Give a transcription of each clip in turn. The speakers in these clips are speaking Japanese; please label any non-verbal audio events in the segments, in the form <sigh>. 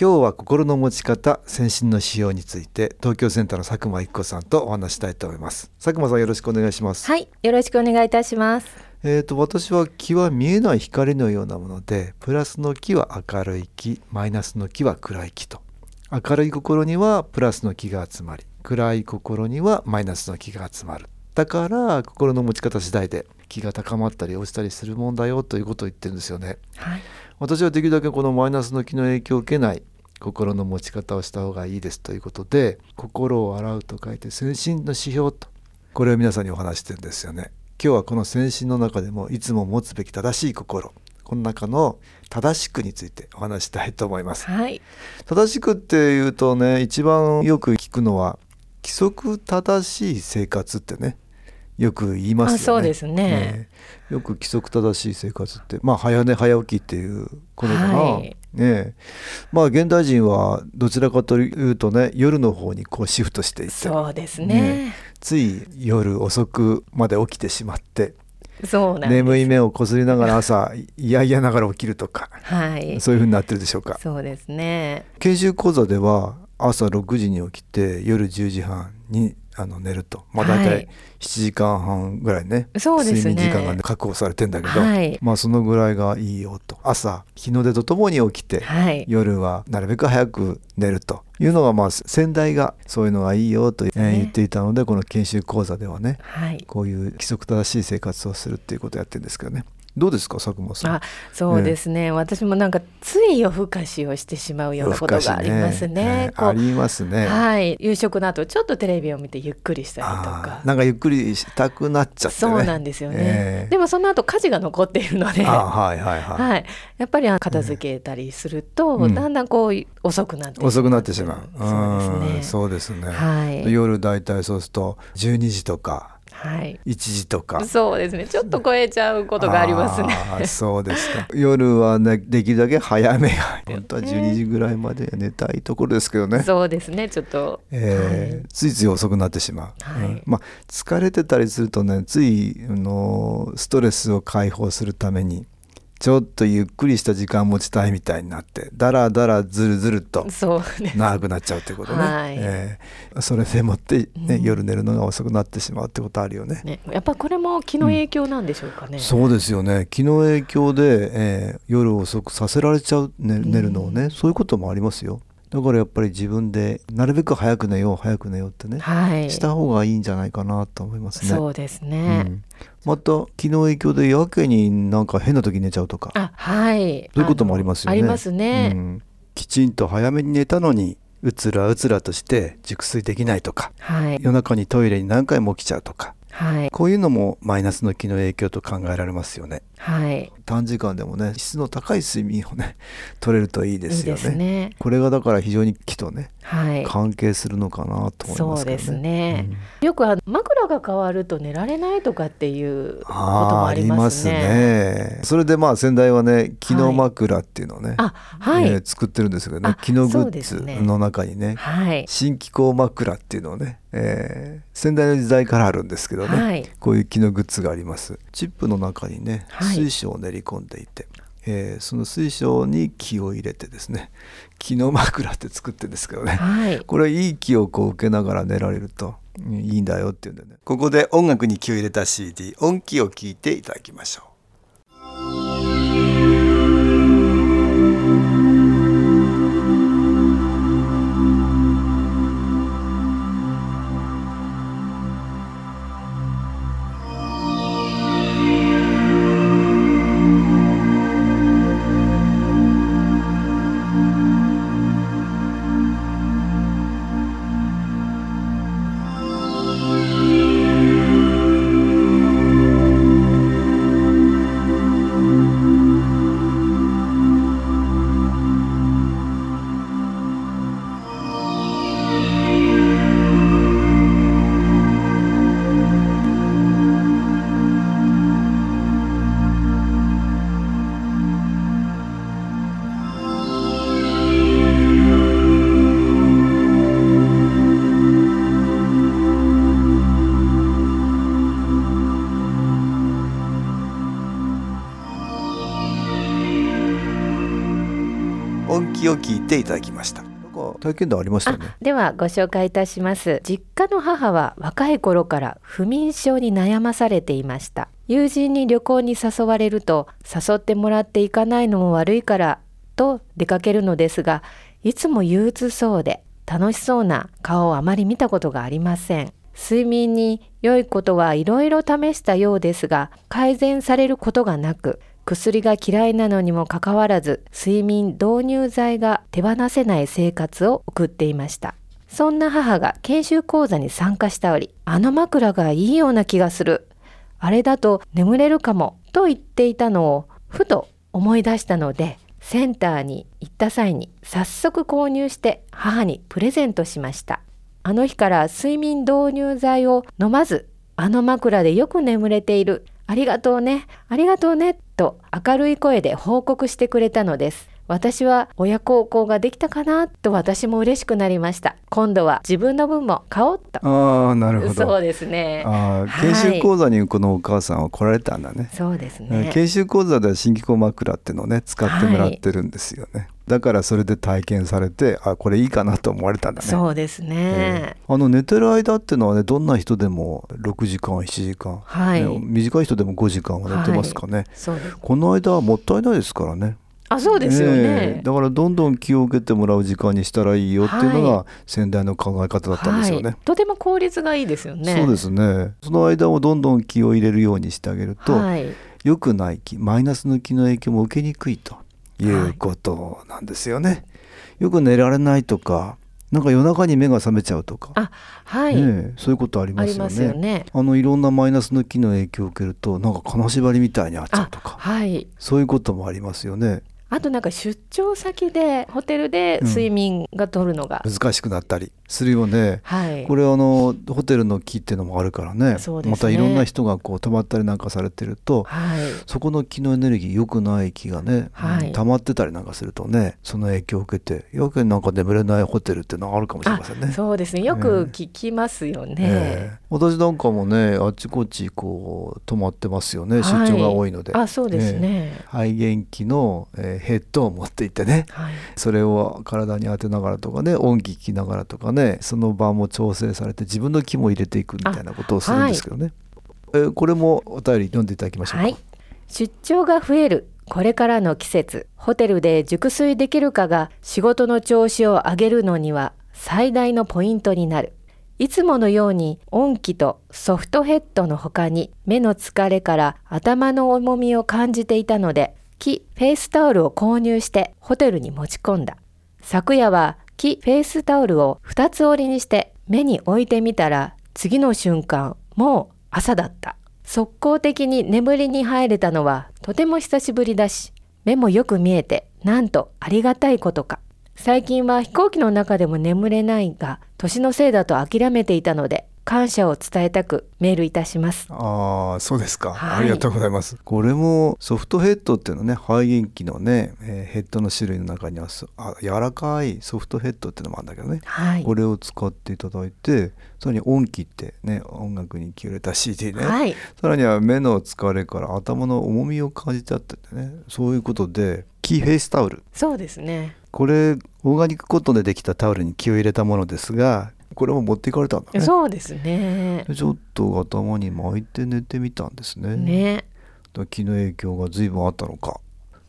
今日は心の持ち方先進の仕様について東京センターの佐久間一子さんとお話したいと思います。佐久間さんよろしくお願いします。はいよろしくお願いいたします。えーと、私は気は見えない光のようなものでプラスの気は明るい気マイナスの気は暗い気と。明るい心にはプラスの気が集まり暗い心にはマイナスの気が集まる。だから心の持ち方次第で気が高まったり落ちたりするもんだよということを言ってるんですよね、はい、私はできるだけこのマイナスの気の影響を受けない心の持ち方をした方がいいですということで心を洗うと書いて先進の指標と。これを皆さんにお話してるんですよね。今日はこの先進の中でもいつも持つべき正しい心。この中の正しくについてお話したいと思います、はい、正しくっていうとね一番よく聞くのは規則正しい生活ってねよく言いますよね。そうですね、ね、よく規則正しい生活ってまあ早寝早起きっていうことかな。はい、ね。まあ現代人はどちらかというとね夜の方にこうシフトしていて。そうですね、ね、つい夜遅くまで起きてしまって。そうなん眠い目をこすりながら朝いやいやながら起きるとか、はい、そういうふうになってるでしょうか。そうですね。研修講座では朝6時に起きて夜10時半にあの寝ると、まあ、大体7時間半ぐらいね,、そうですね。睡眠時間が、確保されてんだけど、はい、まあそのぐらいがいいよと。朝日の出とともに起きて、はい、夜はなるべく早く寝ると。いうのがまあ先代がそういうのがいいよと言っていたので、この研修講座ではね、はい、こういう規則正しい生活をするっていうことをやってるんですけどね。どうですか佐久間さん？あそうですね、ね、私もなんかつい夜更かしをしてしまうようなことがありますね、ね、ありますね。はい。夕食の後ちょっとテレビを見てゆっくりしたりとか。なんかゆっくりしたくなっちゃって、ね、そうなんですよね、えー、でもその後家事が残っているので。はいはいはい、はい、やっぱり片付けたりすると、うん、だんだんこう遅くなって遅くなってしまう。そうですね。そうですね、はい、夜だいたいそうすると12時とかはい、1時とか。そうですね。ちょっと超えちゃうことがありますね。そうですか。夜は、ね、できるだけ早めが本当は12時ぐらいまで寝たいところですけどね。そうですね。ちょっと、えー、はい、ついつい遅くなってしまう、はい、うん、まあ疲れてたりするとねついのストレスを解放するためにちょっとゆっくりした時間持ちたいみたいになってだらだらずるずると長くなっちゃうってことね、はい、えー、それでもってね、うん、夜寝るのが遅くなってしまうってことあるよね、ね、やっぱこれも気の影響なんでしょうかね、うん、そうですよね。気の影響で、えー、夜遅くさせられちゃう、ね、寝るのをね、うん、そういうこともありますよだからやっぱり自分でなるべく早く寝よう早く寝ようってね、はい、した方がいいんじゃないかなと思いますね。そうですね、うん、また気の影響でやけになんか変な時寝ちゃうとか。あはい。そういうこともありますよね。ありますね、うん、きちんと早めに寝たのにうつらうつらとして熟睡できないとか、はい、夜中にトイレに何回も起きちゃうとか。はい、こういうのもマイナスの気の影響と考えられますよね。はい、短時間でもね質の高い睡眠をね <laughs> 取れるといいですよね。いいね。これがだから非常に気とね、はい、関係するのかなと思います、ね、そうですね。うん、よくあ枕が変わると寝られないとかっていうこともありますね。あね。それでまあ先代はね気の枕っていうのをね、はい、えー、作ってるんですけどね。気のグッズの中にね、はい、新気候枕っていうのをねえー、先代の時代からあるんですけどね、はい、こういう木のグッズがあります。チップの中にね、水晶を練り込んでいて、えー、その水晶に木を入れてですね木の枕って作ってるんですけどね、はい、これいい木をこう受けながら寝られるといいんだよっていうんでね。ここで音楽に気を入れた CD 音気を聞いていただきましょう音気を聞いていただきました。体験談ありましたよね。あではご紹介いたします。実家の母は若い頃から不眠症に悩まされていました。友人に旅行に誘われると誘ってもらっていかないのも悪いからと出かけるのですがいつも憂鬱そうで楽しそうな顔をあまり見たことがありません。睡眠に良いことはいろいろ試したようですが改善されることがなく薬が嫌いなのにもかかわらず睡眠導入剤が手放せない生活を送っていました。そんな母が研修講座に参加したおりあの枕がいいような気がする。あれだと眠れるかもと言っていたのをふと思い出したのでセンターに行った際に早速購入して母にプレゼントしました。あの日から睡眠導入剤を飲まずあの枕でよく眠れている。ありがとうね。ありがとうね。と明るい声で報告してくれたのです。私は親孝行ができたかなと私も嬉しくなりました。今度は自分の分も買おうと。ああなるほど。そうですね。ああ研修講座にこのお母さんは来られたんだね、そうですね。研修講座では新機構枕っていうのをね使ってもらってるんですよね、だからそれで体験されてあこれいいかなと思われたんだね。そうですね、あの寝てる間っていうのはねどんな人でも6時間7時間、はい。ね短い人でも5時間は寝てますかね、そうです。この間はもったいないですからねあそうですよね、ええ。だからどんどん気を受けてもらう時間にしたらいいよっていうのはが先代の考え方だったんですよね、はい、とても効率がいいですよね。そうですね。その間をどんどん気を入れるようにしてあげると、はい、良くない気マイナスの気の影響も受けにくいということなんですよね。よく寝られないとかなんか夜中に目が覚めちゃうとか、あはい、ねえそういうことありますよね。あね。あのいろんなマイナスの気の影響を受けるとなんか金縛りみたいになっちゃうあとか。はい。そういうこともありますよね。あとなんか出張先でホテルで睡眠が取るのが、難しくなったりするよね。はい。これあのホテルの木っていうのもあるからね。そうですね。またいろんな人がこう泊まったりなんかされてるとはい。そこの気のエネルギー良くない気がね、はい。溜まってたりなんかするとねその影響を受けてよくなんか眠れないホテルっていうのがあるかもしれませんね。そうですね。よく聞きますよね、ええ。私なんかもねあっちこっちこう泊まってますよね。出はい。張が多いので、あそうですね、肺元気の、えーヘッドを持っていってね。はい。それを体に当てながらとかね音気聞きながらとかねその場も調整されて自分の気も入れていくみたいなことをするんですけどね、えーこれもお便り読んでいただきましょうか。はい。出張が増えるこれからの季節。ホテルで熟睡できるかが仕事の調子を上げるのには最大のポイントになる。いつものように音気とソフトヘッドの他に目の疲れから頭の重みを感じていたので気フェイスタオルを購入してホテルに持ち込んだ。昨夜は気フェイスタオルを2つ折りにして目に置いてみたら次の瞬間もう朝だった。速攻的に眠りに入れたのはとても久しぶりだし目もよく見えてなんとありがたいことか。最近は飛行機の中でも眠れないが年のせいだと諦めていたので感謝を伝えたくメールいたします。ああそうですか、はい。ありがとうございます。これもソフトヘッドっていうのね肺元気のね、えーヘッドの種類の中にはそあ柔らかいソフトヘッドっていうのもあるんだけどね、はい。これを使っていただいてさらに音気ってね音楽に気を入れた CD ね、はい。さらには目の疲れから頭の重みを感じちゃっててね。そういうことで気フェイスタオル。そうですね。これオーガニックコットンでできたタオルに気を入れたものですがこれも持っていかれたんだね。そうですね。でちょっと頭に巻いて寝てみたんですね。ね。気の影響が随分あったのか。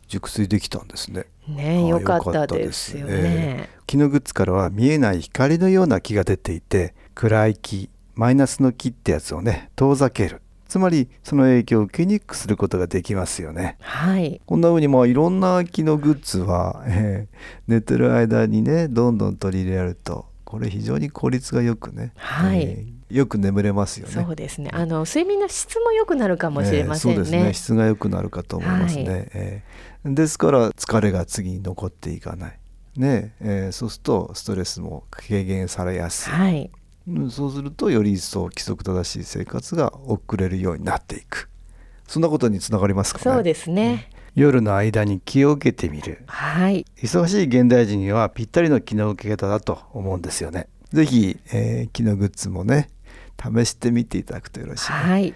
熟睡できたんですね。ねあよかったでですすよねね。気のグッズからは見えない光のような気が出ていて暗い気マイナスの気ってやつをね遠ざける。つまりその影響を受けにくくすることができますよね。はい。こんな風にまあいろんな気のグッズは、えー寝てる間にねどんどん取り入れられるとこれ非常に効率がよくね、はい。えーよく眠れますよね。そうですね。あの睡眠の質も良くなるかもしれませんね,、えーそうですね。質が良くなるかと思いますね、はい。えー。ですから疲れが次に残っていかない。ね。えーそうするとストレスも軽減されやすい、はい。うんそうするとより一層規則正しい生活が送れるようになっていく。そんなことにつながりますかね。そうですね、夜の間に気を受けてみる。はい。忙しい現代人にはぴったりの気の受け方だと思うんですよね。ぜひ、えー気のグッズもね試してみていただくとよろしいね、はい。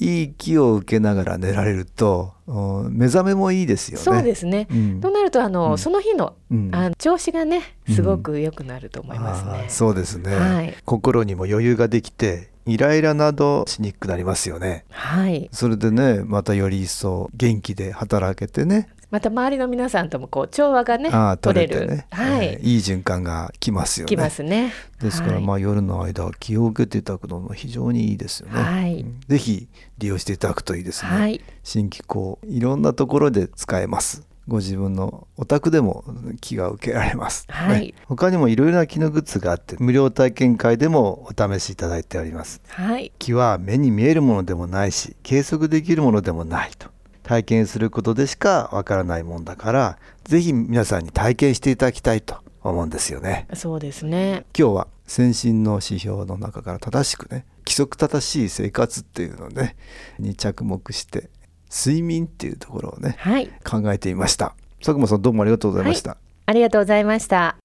いい気を受けながら寝られるとうん目覚めもいいですよね。そうですね。うん。となるとあの、うん。その日のうん。あの調子がねすごく良くなると思いますね。そうですね、はい。心にも余裕ができてイライラなどしにくくなりますよね。はい。それでねまたより一層元気で働けてねまた周りの皆さんともこう調和がね取れる。ね、はい。えーいい循環が来ますよね。きますね。ですから、はいまあ夜の間気を受けていただくのも非常にいいですよね。はいうんぜひ利用していただくといいですね。はい。新機構いろんなところで使えます。ご自分のお宅でも気が受けられます。はいね他にもいろいろな気のグッズがあって無料体験会でもお試しいただいております。はい。気は目に見えるものでもないし計測できるものでもないと体験することでしかわからないもんだからぜひ皆さんに体験していただきたいと思うんですよね。そうですね。今日は先進の指標の中から正しくね規則正しい生活っていうのねに着目して睡眠っていうところをねはい。考えてみました。佐久間さんどうもありがとうございました、ありがとうございました。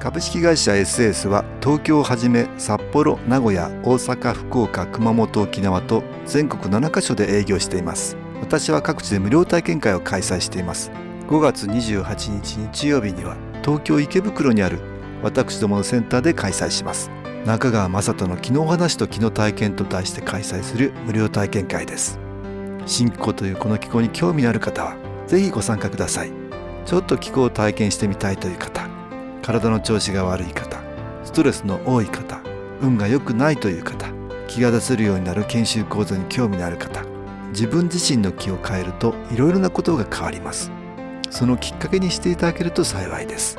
株式会社 SS は東京をはじめ札幌名古屋大阪福岡熊本沖縄と全国7カ所で営業しています。私は各地で無料体験会を開催しています。5月28日日曜日には東京池袋にある私どものセンターで開催します中川雅人の「昨日話と昨日体験」と題して開催する無料体験会です。新気候というこの気候に興味のある方はぜひご参加ください。ちょっと気候を体験してみたいという方体の調子が悪い方ストレスの多い方運が良くないという方気が出せるようになる研修講座に興味のある方自分自身の気を変えるといろいろなことが変わります。そのきっかけにしていただけると幸いです。